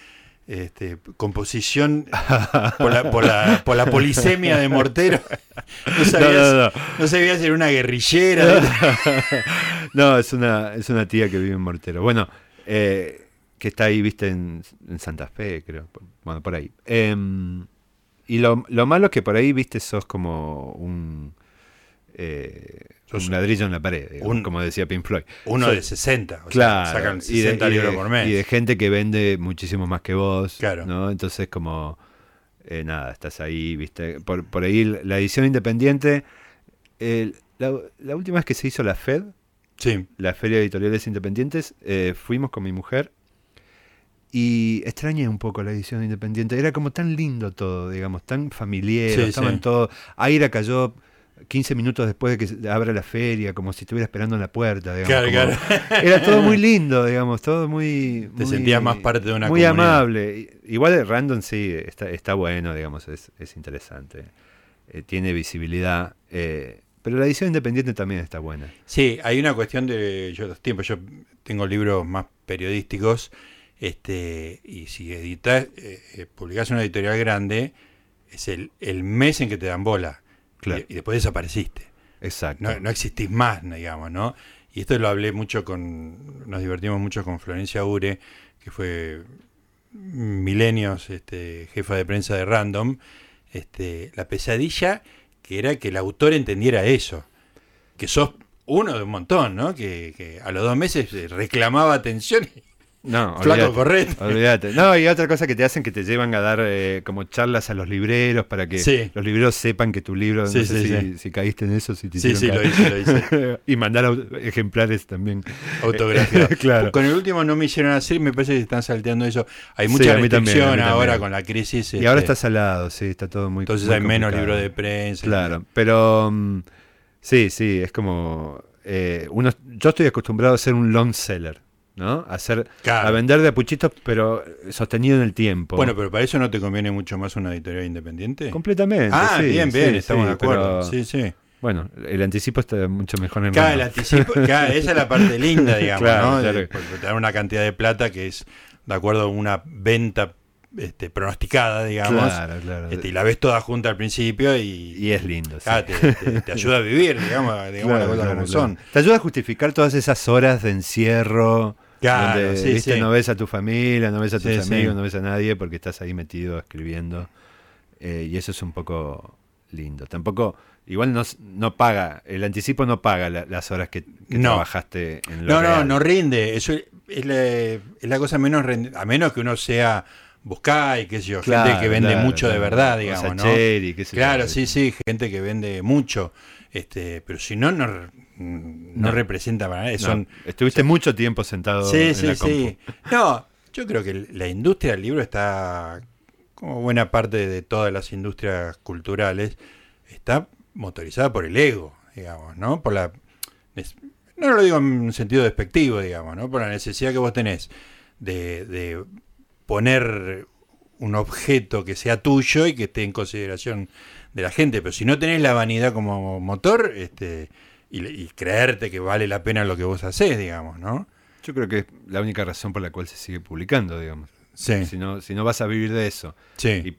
este, composición por la, por, la, por la polisemia de mortero. No sabía, No, no, no. no sabía si era una guerrillera. no, es una, es una tía que vive en Mortero. Bueno, eh, que está ahí, viste, en, en Santa Fe, creo. Bueno, por ahí. Em, y lo, lo malo es que por ahí, viste, sos como un, eh, un ladrillo en la pared, digamos, un- como decía Pink Floyd. Uno de 60. O sea, Claro, sacan y de- 60 y de, libros por mes. y de gente que vende muchísimo más que vos. Claro. ¿no? Entonces, como, eh, nada, estás ahí, viste. Por, por ahí la edición independiente. la, la última vez que se hizo la FED, Sí. la Feria de Editoriales Independientes, eh, fuimos con mi mujer y extrañé un poco la edición independiente. Era como tan lindo todo, digamos, tan familiar. Sí, estaban sí. todos. Aira cayó 15 minutos después de que abra la feria, como si estuviera esperando en la puerta. Digamos, Claro, como- claro. Era todo muy lindo, digamos, todo muy. Te muy- sentías más parte de una Muy comunidad. amable. Igual el Random sí, está, está bueno, digamos, es, es interesante. Eh, tiene visibilidad. eh, pero la edición independiente también está buena. Sí, hay una cuestión de yo, los tiempos. Yo tengo libros más periodísticos. Este, y si editas, eh, eh, publicás una editorial grande, es el, el mes en que te dan bola. Claro. Y, y después desapareciste. Exacto. No, no existís más, digamos, ¿no? Y esto lo hablé mucho con. Nos divertimos mucho con Florencia Ure, que fue milenios este, jefa de prensa de Random. Este, la pesadilla que era que el autor entendiera eso. Que sos uno de un montón, ¿no? Que, que a los dos meses eh, reclamaba atención. y- No, Flaco, correcte. olvídate. No, y otra cosa que te hacen que te llevan a dar eh, como charlas a los libreros para que Sí. los libreros sepan que tu libro, no Sí, sé sí, si, si caíste en eso, si te Sí, sí, lo hice, lo hice. y mandar ejemplares también. Autografiado. Claro. Con el último no me hicieron así, me parece que están salteando eso. Hay mucha también, restricción ahora con la crisis. Y ahora este, está salado, sí, está todo muy Entonces muy hay menos libros de prensa. Claro, pero mm, sí, sí, es como eh, uno. Yo estoy acostumbrado a ser un long seller, ¿no? A hacer, Claro. a vender de puchitos, pero sostenido en el tiempo. Bueno, pero para eso no te conviene mucho más una editorial independiente. completamente. Ah, sí, bien, bien, sí, estamos sí, de acuerdo. pero, Sí, sí. Bueno, el anticipo está mucho mejor en Claro, el anticipo, claro, esa es la parte linda, digamos, Claro, ¿no? claro. Porque te dan una cantidad de plata que es de acuerdo a una venta este, pronosticada, digamos. Claro, claro. Este, y la ves toda junta al principio y, Y es lindo. sí. te, te- te ayuda a vivir, digamos, digamos Claro, las cosas claro, como son. Te ayuda a justificar todas esas horas de encierro. Claro, donde, sí, viste, sí. no ves a tu familia, no ves a tus Sí, amigos, no ves a nadie porque estás ahí metido escribiendo. Eh, y eso es un poco lindo. Tampoco, igual no, no paga, el anticipo no paga la- las horas que, que No. trabajaste en lo No, no, real. no rinde. Eso es la, es la cosa menos rendi- A menos que uno sea buscá y qué sé yo, gente que vende claro, mucho de verdad, digamos, ¿no? Sacheri, qué sé yo. Claro, sí, sí, gente que vende mucho. Este, pero si no, no, no, No. representa para nada. Son, estuviste mucho tiempo sentado sí, en sí, la sí. No, yo creo que la industria del libro está, como buena parte de todas las industrias culturales, está motorizada por el ego, digamos, ¿no? Por la no lo digo en un sentido despectivo, digamos, ¿no? Por la necesidad que vos tenés de, de poner un objeto que sea tuyo y que esté en consideración de la gente. Pero si no tenés la vanidad como motor, este, y, y creerte que vale la pena lo que vos hacés, digamos, ¿no? Yo creo que es la única razón por la cual se sigue publicando, digamos. Sí, Si no, si no vas a vivir de eso. sí,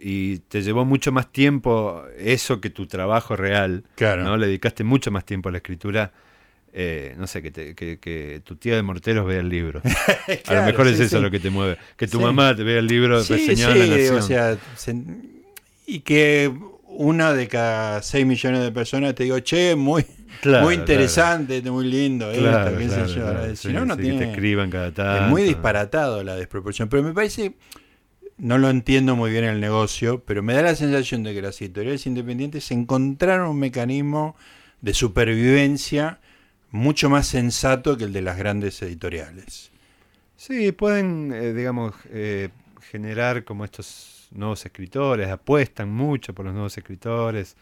Y, y te llevó mucho más tiempo eso que tu trabajo real. claro. ¿no? Le dedicaste mucho más tiempo a la escritura. eh, no sé, que, te- que, que tu tía de Morteros vea el libro. a lo mejor es eso sí. lo que te mueve. Que tu Sí. mamá te vea el libro Sí, reseñado en la Nación. o sea, se- y que una de cada 6 millones de personas te digo, che, muy, Claro, muy interesante, muy lindo, esto, Claro, qué sé claro, yo. claro, si sí, no, no sí, que tiene... te escriban cada tanto. Es muy disparatado la desproporción. Pero me parece, no lo entiendo muy bien el negocio, pero me da la sensación de que las editoriales independientes encontraron un mecanismo de supervivencia mucho más sensato que el de las grandes editoriales. Sí, pueden, eh, digamos, eh, generar como estos nuevos escritores, apuestan mucho por los nuevos escritores.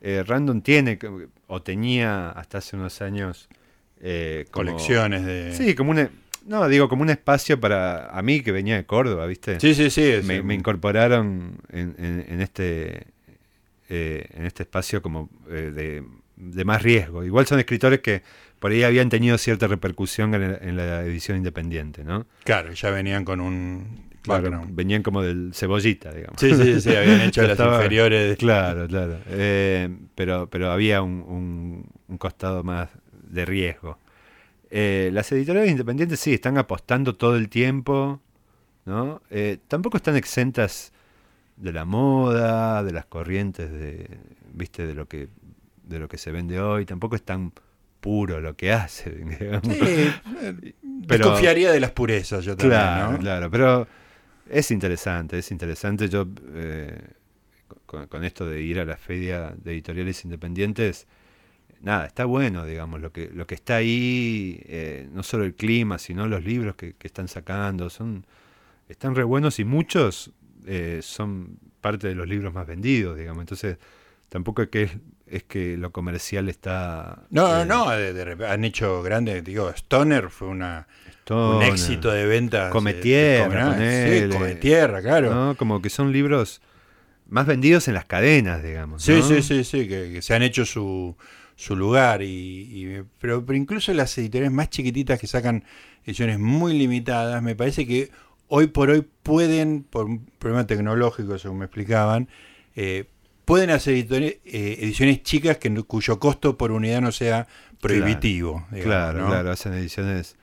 Eh, Random tiene, o tenía hasta hace unos años, eh, como- Colecciones de... Sí, como un, no, digo, como un espacio para a mí que venía de Córdoba, ¿viste? sí, sí. sí, me, me incorporaron en, en- en este eh, en este espacio como de, de más riesgo. Igual son escritores que por ahí habían tenido cierta repercusión en, la- en la edición independiente, ¿no? Claro, ya venían con un Claro, venían como del cebollita, digamos. Sí, sí, sí, habían hecho las estaba- inferiores. Claro, claro. Eh, pero, pero había un, un- un costado más de riesgo. Eh, las editoriales independientes sí, están apostando todo el tiempo, ¿no? Eh, tampoco están exentas de la moda, de las corrientes de, viste, de lo que, de lo que se vende hoy. Tampoco es tan puro lo que hacen, digamos. Sí, Pero- desconfiaría de las purezas yo también, Claro, ¿no? claro, pero es interesante, es interesante. Yo, eh, con, esto de ir a la feria de editoriales independientes, nada, está bueno, digamos, lo que, lo que está ahí, eh, no solo el clima, sino los libros que, que están sacando, son están re buenos y muchos eh, son parte de los libros más vendidos, digamos. Entonces, tampoco es que, es, que lo comercial está... No, eh, no, de- de rep- han hecho grandes, digo, Stoner fue una, un éxito de ventas. Come eh. Sí, come tierra, claro. ¿no? Como que son libros más vendidos en las cadenas, digamos. Sí, sí, sí, sí, que, que se han hecho su, su lugar. Y, y- pero, pero incluso las editoriales más chiquititas que sacan ediciones muy limitadas, me parece que hoy por hoy pueden, por un problema tecnológico, según me explicaban, eh, pueden hacer editore- eh, ediciones chicas que, cuyo costo por unidad no sea prohibitivo. digamos, Claro, ¿no? claro, hacen ediciones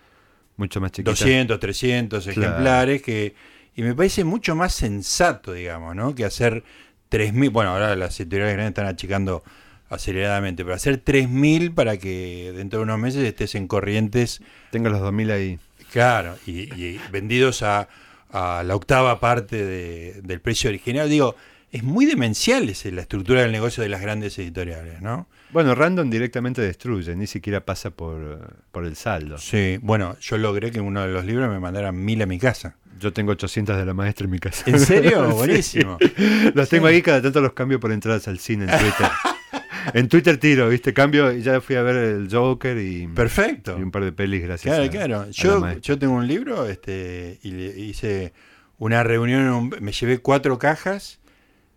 mucho más chiquitas. 200, 300 Claro. ejemplares que y me parece mucho más sensato, digamos, ¿no? Que hacer 3000, bueno, ahora las editoriales grandes están achicando aceleradamente, pero hacer 3000 para que dentro de unos meses estés en corrientes, Tengo los 2000 ahí. claro, y, y vendidos a, a la octava parte de- del precio original. Digo, es muy demencial la estructura del negocio de las grandes editoriales, ¿no? Bueno, Random directamente destruye, ni siquiera pasa por, por el saldo. Sí, bueno, yo logré que uno de los libros me mandaran mil a mi casa. Yo tengo 800 de la maestra en mi casa. ¿En serio? Sí. Buenísimo. Los tengo ahí, cada tanto los cambio por entradas al cine en Twitter. en Twitter tiro, ¿viste? Cambio y ya fui a ver el Joker y, Perfecto. y un par de pelis gracias Claro, a- claro. Yo, yo tengo un libro este, y le hice una reunión, en un- me llevé cuatro cajas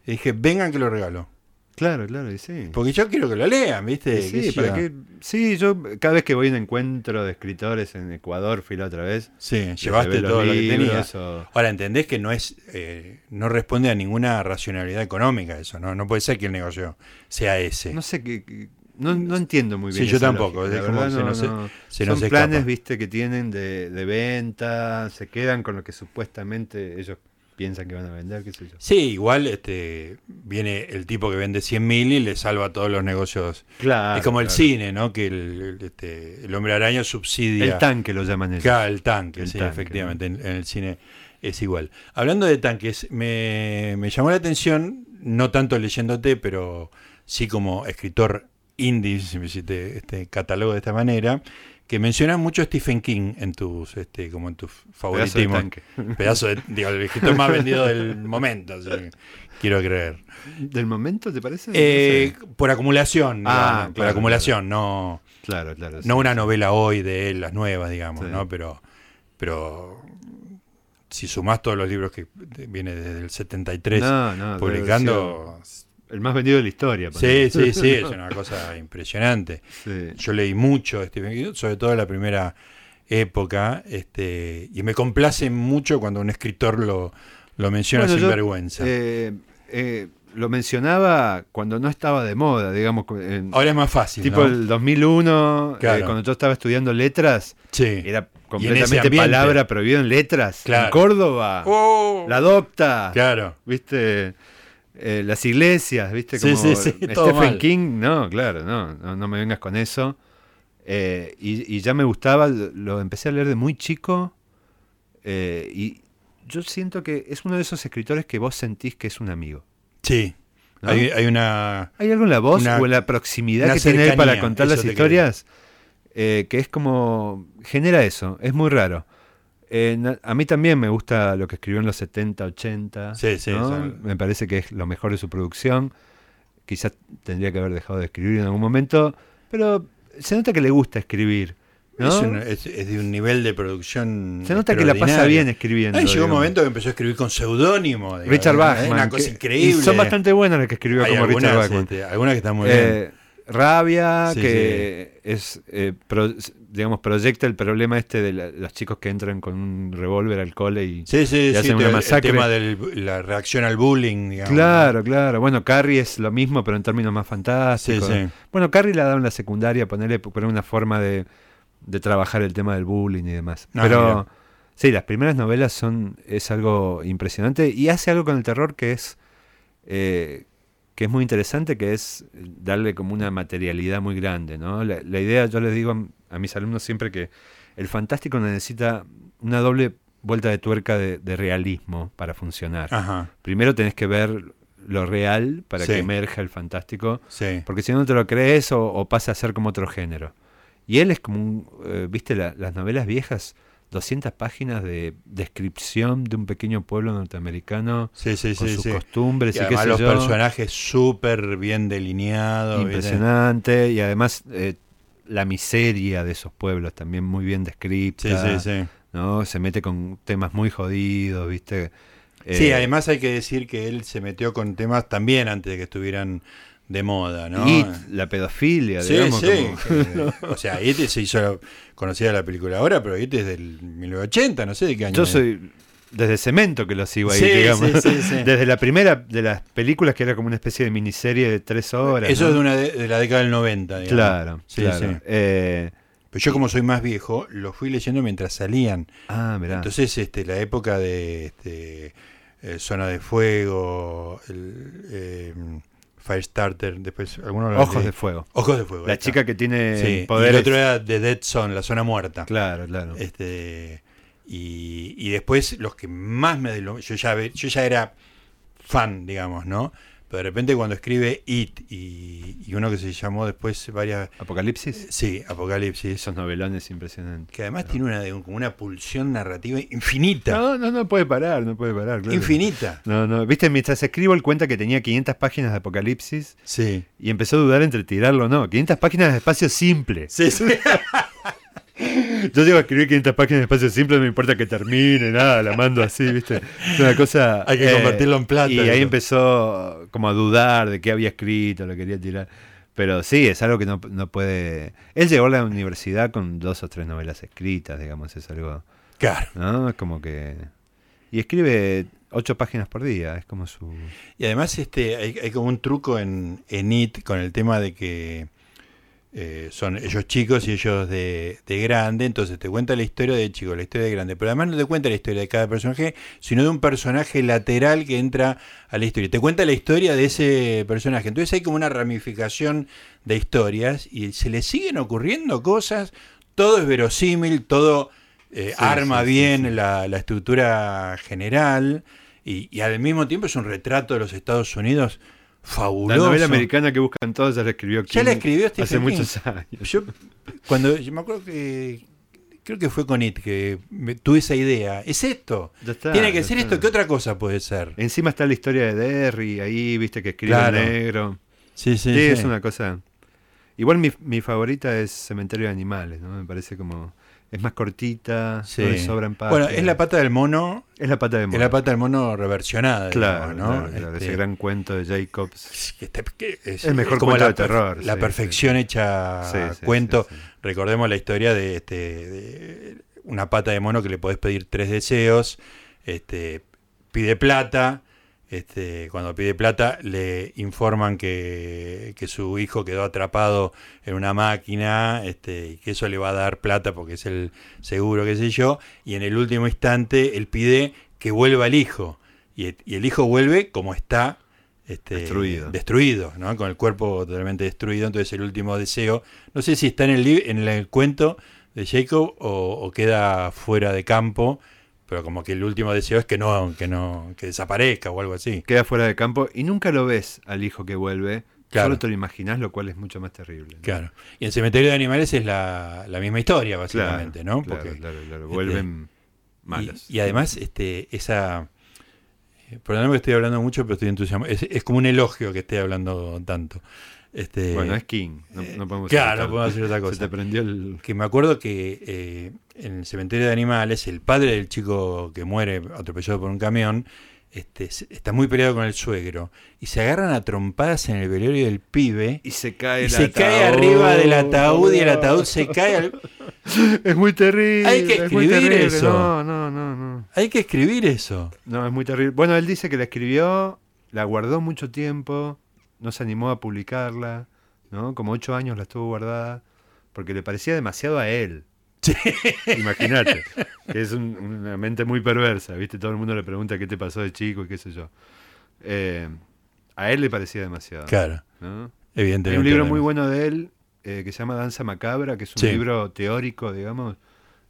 y dije, vengan que lo regalo. Claro, claro, y sí. Porque yo quiero que lo lean, ¿viste? ¿Qué sí, sé para yo? qué- sí, yo cada vez que voy a un encuentro de escritores en Ecuador, fui la otra vez. Sí, llevaste todo lo que tenías. o- Ahora, entendés que no es eh, no responde a ninguna racionalidad económica eso, ¿no? No puede ser que el negocio sea ese. No sé qué. qué- No, no entiendo muy Sí, bien. yo esa tampoco, lógica, verdad no- se son planes, escapa. viste, que tienen de, de venta, se quedan con lo que supuestamente ellos piensan que van a vender, qué sé yo. Sí, igual este viene el tipo que vende 100.000 y le salva todos los negocios. Claro. es como el claro. cine, ¿no? Que el, este, el hombre araña subsidia. El tanque lo llaman ellos. Claro, el tanque, El sí, tanque, efectivamente. En, en el cine es igual. Hablando de tanques, me, me llamó la atención, no tanto leyéndote, pero sí como escritor indie, si me hiciste este catálogo de esta manera, que mencionas mucho a Stephen King en tus, este, como en tus Pedazo de favoritismos. Pedazo de, digo, el escritor más vendido del momento, así quiero creer. ¿Del momento te parece? Eh, por acumulación, Ah, digamos, por claro, acumulación, no, Claro, claro. sí, no una sí. novela hoy de él, las nuevas, digamos, Sí. ¿no? Pero, pero si sumás todos los libros que viene desde el 73 No, no, publicando, El más vendido de la historia. sí, ponele. sí, sí, es una cosa impresionante. Sí. Yo leí mucho de Stephen King, sobre todo en la primera época, este, y me complace mucho cuando un escritor lo, lo menciona Bueno, sin yo, vergüenza. eh, eh, lo mencionaba cuando no estaba de moda, digamos. en- Ahora es más fácil, tipo ¿no? el 2001, eh, Claro. cuando yo estaba estudiando letras, Sí. era completamente palabra prohibida en letras. Claro. En Córdoba, Oh, la adopta, Claro. ¿viste? Eh, las iglesias, ¿viste? Sí, Como sí, sí, todo Stephen. King, no, claro, no, no, no me vengas con eso. Eh, y, y ya me gustaba, lo, lo empecé a leer de muy chico. eh, y yo siento que es uno de esos escritores que vos sentís que es un amigo. Sí. ¿no? Hay, hay una. ¿Hay algo en la voz Una- o en la proximidad que tiene él para contar las historias? eh, que es como. genera eso, es muy raro. Eh, a mí también me gusta lo que escribió en los 70, 80. Sí, sí, Me parece que es lo mejor de su producción. Quizás tendría que haber dejado de escribir en algún momento, pero se nota que le gusta escribir. ¿no? Es, un- es- es de un nivel de producción. se nota que la pasa bien escribiendo. Ahí llegó un momento que empezó a escribir con seudónimo. Richard Bachman. Una cosa que- increíble. son bastante buenas las que escribió Hay como algunas, Richard Bachman. este, algunas que están muy bien. Eh, Rabia, Sí, que es, eh, pro- digamos, proyecta el problema este de la- los chicos que entran con un revólver al cole y... Sí, sí, y sí. hacen una el masacre. tema de la reacción al bullying, digamos. Claro, claro. Bueno, Carrie es lo mismo, pero en términos más fantásticos. Sí, sí. Bueno, Carrie la da en la secundaria, ponerle poner una forma de, de trabajar el tema del bullying y demás. Ah, pero mira. sí, las primeras novelas son es algo impresionante y hace algo con el terror que es eh, que es muy interesante, que es darle como una materialidad muy grande, ¿no? La, la idea, yo les digo a, a mis alumnos siempre que el fantástico necesita una doble vuelta de tuerca de, de realismo para funcionar. Ajá. Primero tenés que ver lo real para Sí. que emerja el fantástico, Sí. porque si no te lo crees o, o pasa a ser como otro género. Y él es como un, eh, viste la- las novelas viejas, 200 páginas de descripción de un pequeño pueblo norteamericano Sí, sí, con sí. sus costumbres Y y, qué además sé los yo. personajes súper bien delineados. Impresionante y además eh, la miseria de esos pueblos también muy bien descrita. Sí, sí, sí. ¿no? Se mete con temas muy jodidos, ¿viste? Sí, Eh, además hay que decir que él se metió con temas también antes de que estuvieran de moda, ¿no? It, la pedofilia, Sí, digamos. sí. como- o sea, It se hizo conocida la película ahora, pero It es del 1980, no sé de qué año. Yo es. soy desde Cemento que lo sigo ahí, Sí, digamos. sí, sí, sí. Desde la primera de las películas que era como una especie de miniserie de tres horas. Eso ¿no? es de, una de, de la década del 90, digamos. Claro, Sí, claro. sí. Eh, Pero yo como soy más viejo, lo fui leyendo mientras salían. ah, mirá. Entonces, este, la época de este, eh, Zona de Fuego, el, eh, Firestarter, después algunos Ojos de fuego. Ojos de Fuego. La chica que tiene Sí, y poderes. el otro era The Dead Zone, la zona muerta. Claro, claro. Este, y, y después los que más me... Yo ya, yo ya era fan, digamos, ¿no? Pero de repente cuando escribe It y, y uno que se llamó después varias... Apocalipsis. Sí, Apocalipsis. Esos novelones impresionantes. Que además tiene una, como una pulsión narrativa infinita. No, no, no puede parar, no puede parar. claro. Infinita. No, no. Viste, mientras escribo, él cuenta que tenía 500 páginas de Apocalipsis Sí. y empezó a dudar entre tirarlo o no. 500 páginas de espacio simple. Sí, sí. Yo llego a escribir 500 páginas de espacio simple, no me importa que termine, nada, la mando así, ¿viste? Es una cosa. eh, Hay que convertirlo en plata, Y ahí empezó como a dudar de qué había escrito, lo quería tirar. Pero sí, es algo que no, no puede. Él llegó a la universidad con dos o tres novelas escritas, digamos, es algo. Claro. ¿No? Es como que. Y escribe ocho páginas por día, es como su. Y además este hay, hay como un truco en, en It con el tema de que eh, son ellos chicos y ellos de, de grande, entonces te cuenta la historia de chico, la historia de grande, pero además no te cuenta la historia de cada personaje, sino de un personaje lateral que entra a la historia. Te cuenta la historia de ese personaje. Entonces hay como una ramificación de historias y se le siguen ocurriendo cosas, todo es verosímil, todo eh, Sí, arma sí, bien sí. La, la estructura general y, y al mismo tiempo es un retrato de los Estados Unidos La fabuloso. novela americana que buscan todos ya la escribió Ya la King escribió Stephen hace King. muchos años. Yo, cuando yo me acuerdo que creo que fue con It que me- tuve esa idea. Es esto. Ya está, Tiene que ya ser está. esto. ¿Qué otra cosa puede ser? Encima está la historia de Derry, ahí, viste, que escribe Claro. negro. Sí, Sí, es una cosa. Igual mi, mi favorita es Cementerio de Animales, ¿no? Me parece como. Es más cortita, Sí. no le sobran. Bueno, es la pata del mono. Es la pata de Es mono. la pata del mono reversionada. Claro, digamos, ¿no? claro, claro, Este, ese gran cuento de Jacobs. que está- que es, El mejor es como cuento la, de terror, La sí, perfección hecha Sí, sí, cuento. Recordemos la historia de, este, de una pata de mono que le podés pedir tres deseos. Este, pide plata. Este, cuando pide plata le informan que, que su hijo quedó atrapado en una máquina este, y que eso le va a dar plata porque es el seguro, qué sé yo. Y en el último instante él pide que vuelva el hijo. Y, y el hijo vuelve como está este, Destruido. destruido, ¿no? con el cuerpo totalmente destruido. Entonces el último deseo, no sé si está en el, en el cuento de Jacob o, o queda fuera de campo, pero como que el último deseo es que no, que no, que desaparezca o algo así. Queda fuera de campo y nunca lo ves al hijo que vuelve. Claro. Solo te lo imaginas, lo cual es mucho más terrible. ¿no? Claro. Y en Cementerio de Animales es la, la misma historia, Claro, básicamente, ¿no? claro, Porque, claro, claro. este, Vuelven y- malos. Y, además, este, esa. eh, Perdóname que estoy hablando mucho, pero estoy entusiasmado. Es, es como un elogio que esté hablando tanto. Este, bueno, es King. No, no podemos claro, no podemos hacer otra Se cosa. te prendió el. que me acuerdo que eh, en el cementerio de animales, el padre del chico que muere atropellado por un camión, este, está muy peleado con el suegro. Y se agarran a trompadas en el velorio del pibe. Y se cae Y el se cae arriba del ataúd y el ataúd se cae. al- Es muy terrible. Hay que es escribir terrible. eso. No, no, no, no. Hay que escribir eso. No, es muy terrible. Bueno, él dice que la escribió, la guardó mucho tiempo, no se animó a publicarla, ¿no? Como ocho años la estuvo guardada, porque le parecía demasiado a él. Imagínate, que es un- una mente muy perversa, ¿viste? Todo el mundo le pregunta qué te pasó de chico y qué sé yo. Eh, a él le parecía demasiado. Claro, ¿no? evidentemente. Hay un libro muy bueno de él eh, que se llama Danza Macabra, que es un Sí. libro teórico, digamos.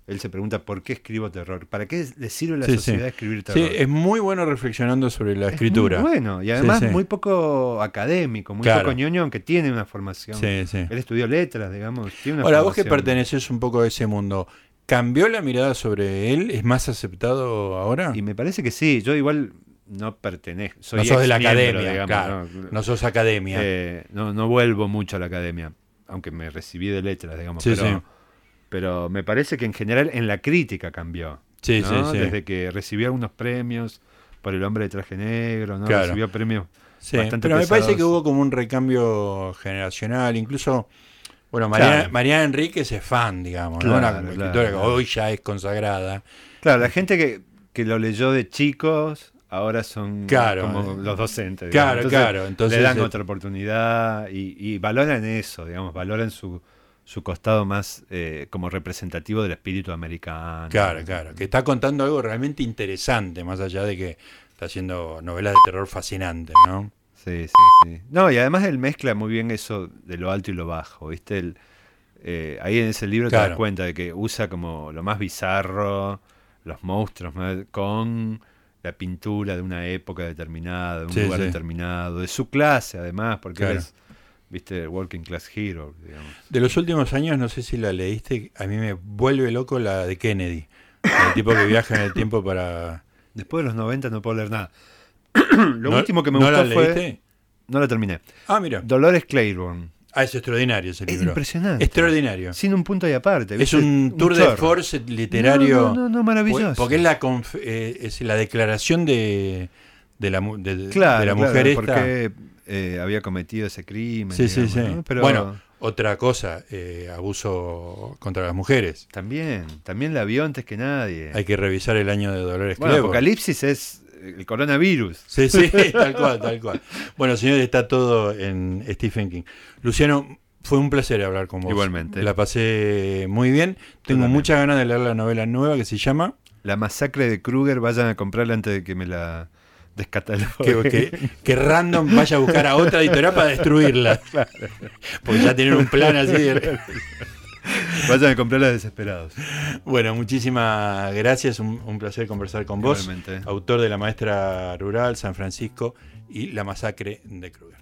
Él se pregunta por qué escribo terror, para qué le sirve a la Sí, sí. sociedad escribir Sí, terror. es muy bueno reflexionando sobre la Es escritura. muy bueno, y además sí. muy poco académico, muy Claro. poco ñoño, aunque tiene una formación. Sí, sí. Él estudió letras, digamos. Tiene una Ahora, vos que perteneces un poco a ese mundo, ¿cambió la mirada sobre él? ¿Es más aceptado ahora? Y me parece que sí, yo igual no pertenezco. Soy no sos de la academia, digamos, claro. ¿no? No sos academia. Eh, no, no vuelvo mucho a la academia, aunque me recibí de letras, digamos. Sí, pero, sí. Pero me parece que en general en la crítica cambió. sí, ¿no? sí, sí. Desde que recibió algunos premios por el hombre de traje negro, ¿no? Claro. Recibió premios. Sí, bastante pero me parece que hubo como un recambio generacional, incluso, bueno, Mariana, Claro. Mariana Enríquez es fan, digamos, ¿no? Una escritora que hoy ya es consagrada. Claro, la gente que, que lo leyó de chicos ahora son Claro, como los docentes. claro, claro, entonces, le dan eh, otra oportunidad y, y valoran eso, digamos, valoran su, su costado más eh, como representativo del espíritu americano. Claro, claro, que está contando algo realmente interesante, más allá de que está haciendo novelas de terror fascinantes, ¿no? Sí, sí, sí. No, y además él mezcla muy bien eso de lo alto y lo bajo, ¿viste? El, eh, ahí en ese libro te das cuenta de que usa como lo más bizarro, los monstruos, ¿no? con la pintura de una época determinada, de un Sí, lugar sí. determinado, de su clase además, porque él es, viste, working class hero, digamos. De los últimos años, no sé si la leíste, a mí me vuelve loco la de Kennedy, el tipo que viaja en el tiempo para... Después de los 90 no puedo leer nada. lo ¿No- último que me ¿no gustó la fue... leíste? No la terminé. Ah, mira. Dolores Claiborne. Ah, es extraordinario ese Es libro. impresionante. Extraordinario. Sin un punto y aparte. Es un tour de force literario. No, no, no, maravilloso. Porque es la, conf- eh, es la declaración de, de la, de, de Claro, la claro, mujer esta. porque eh, había cometido ese crimen. Sí, sí, digamos, sí. ¿no? Pero Bueno, otra cosa, eh, abuso contra las mujeres. también, también la vio antes que nadie. Hay que revisar el año de Dolores bueno, Claiborne. Apocalipsis es el coronavirus. Sí, sí, tal cual, tal cual. Bueno, señores, está todo en Stephen King. Luciano, Fue un placer hablar con vos. Igualmente. La pasé muy bien. Tengo muchas ganas de leer la novela nueva que se llama La masacre de Kruger, vayan a comprarla antes de que me la descatalogue. que, que- que Random vaya a buscar a otra editorial para destruirla. Porque ya tienen un plan así. de- vayan a comprarla desesperados. Bueno, muchísimas gracias. Un, un placer conversar con vos. Autor de La Maestra Rural, San Francisco y La Masacre de Kruger.